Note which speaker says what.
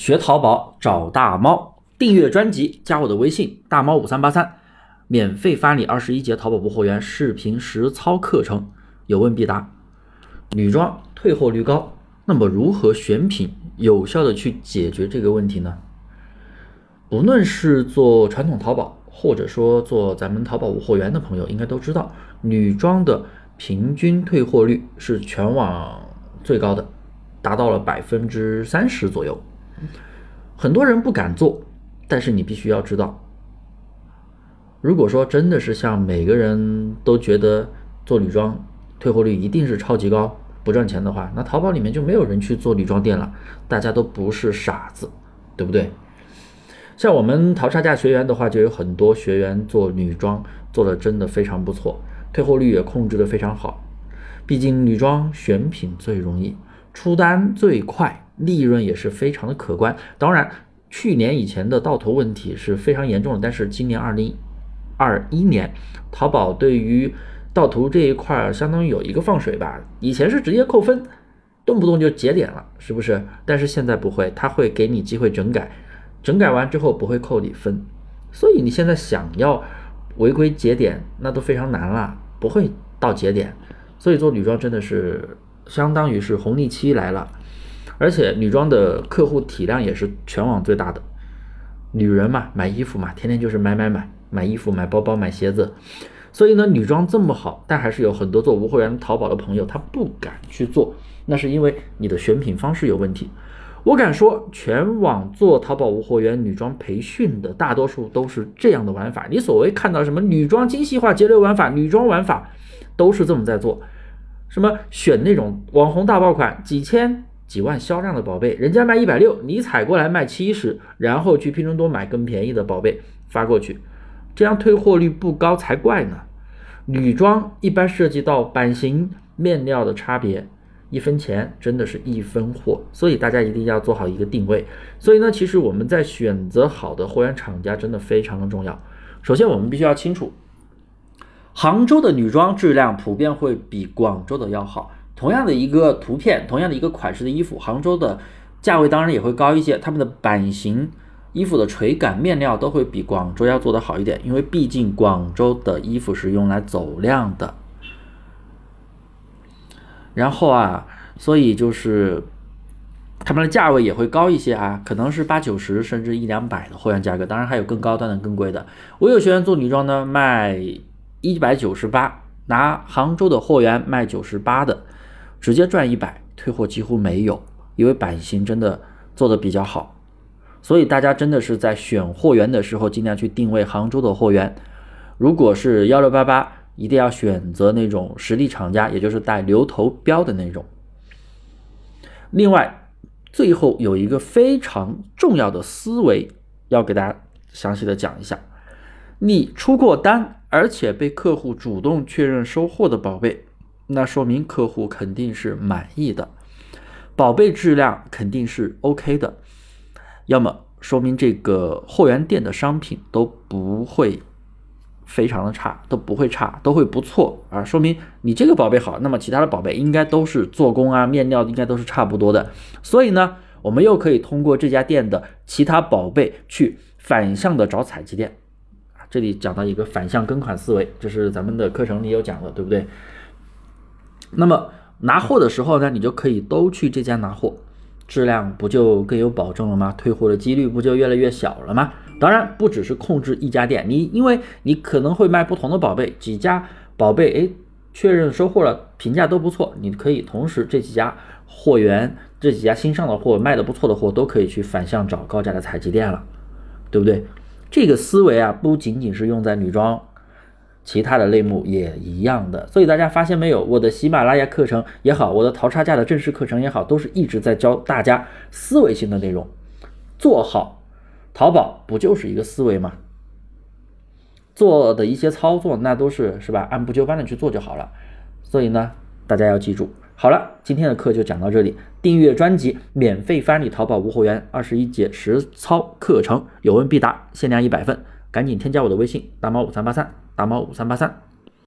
Speaker 1: 学淘宝找大猫，订阅专辑，加我的微信大猫五三八三，免费发你二十一节淘宝无货源视频实操课程，有问必答。女装退货率高，那么如何选品，有效的去解决这个问题呢？无论是做传统淘宝，或者说做咱们淘宝无货源的朋友，应该都知道，女装的平均退货率是全网最高的，达到了百分之三十左右。很多人不敢做，但是你必须要知道，如果说真的是像每个人都觉得做女装退货率一定是超级高不赚钱的话，那淘宝里面就没有人去做女装店了。大家都不是傻子，对不对？像我们淘差价学员的话，就有很多学员做女装做的真的非常不错，退货率也控制的非常好。毕竟女装选品最容易，出单最快。利润也是非常的可观。当然，去年以前的盗图问题是非常严重的，但是今年二零二一年，淘宝对于盗图这一块儿相当于有一个放水吧。以前是直接扣分，动不动就节点了，是不是？但是现在不会，他会给你机会整改，整改完之后不会扣你分。所以你现在想要违规节点，那都非常难了，不会到节点。所以做女装真的是相当于是红利期来了。而且女装的客户体量也是全网最大的，女人嘛，买衣服嘛，天天就是买买买，买衣服、买包包、买鞋子，所以呢，女装这么好，但还是有很多做无货源淘宝的朋友他不敢去做，那是因为你的选品方式有问题。我敢说，全网做淘宝无货源女装培训的大多数都是这样的玩法。你所谓看到什么女装精细化节流玩法、女装玩法，都是这么在做，什么选那种网红大爆款，几千。几万销量的宝贝，人家卖一百六，你踩过来卖七十，然后去拼多多买更便宜的宝贝发过去，这样退货率不高才怪呢。女装一般涉及到版型、面料的差别，一分钱真的是一分货，所以大家一定要做好一个定位。所以呢，其实我们在选择好的货源厂家真的非常的重要。首先，我们必须要清楚，杭州的女装质量普遍会比广州的要好。同样的一个图片，同样的一个款式的衣服，杭州的价位当然也会高一些。他们的版型、衣服的垂感、面料都会比广州要做的好一点，因为毕竟广州的衣服是用来走量的。然后啊，所以就是他们的价位也会高一些啊，可能是八九十甚至一两百的货源价格。当然还有更高端的、更贵的。我有学员做女装呢，卖一百九十八，拿杭州的货源卖九十八的。直接赚一百，退货几乎没有，因为版型真的做的比较好，所以大家真的是在选货源的时候，尽量去定位杭州的货源。如果是幺六八八，一定要选择那种实力厂家，也就是带流头标的那种。另外，最后有一个非常重要的思维要给大家详细的讲一下：你出过单，而且被客户主动确认收货的宝贝。那说明客户肯定是满意的，宝贝质量肯定是 OK 的，要么说明这个货源店的商品都不会非常的差，都不会差，都会不错啊，说明你这个宝贝好，那么其他的宝贝应该都是做工啊、面料应该都是差不多的，所以呢，我们又可以通过这家店的其他宝贝去反向的找采集店。啊，这里讲到一个反向跟款思维，这是咱们的课程里有讲的，对不对？那么拿货的时候呢，你就可以都去这家拿货，质量不就更有保证了吗？退货的几率不就越来越小了吗？当然不只是控制一家店，你因为你可能会卖不同的宝贝，几家宝贝哎确认收货了，评价都不错，你可以同时这几家货源这几家新上的货卖的不错的货都可以去反向找高价的采集店了，对不对？这个思维啊，不仅仅是用在女装。其他的类目也一样的，所以大家发现没有，我的喜马拉雅课程也好，我的淘差价的正式课程也好，都是一直在教大家思维性的内容。做好淘宝不就是一个思维吗？做的一些操作那都是是吧，按部就班的去做就好了。所以呢，大家要记住。好了，今天的课就讲到这里。订阅专辑，免费翻你淘宝无货源二十一节实操课程，有问必答，限量一百份，赶紧添加我的微信大猫五三八三。大猫五三八三。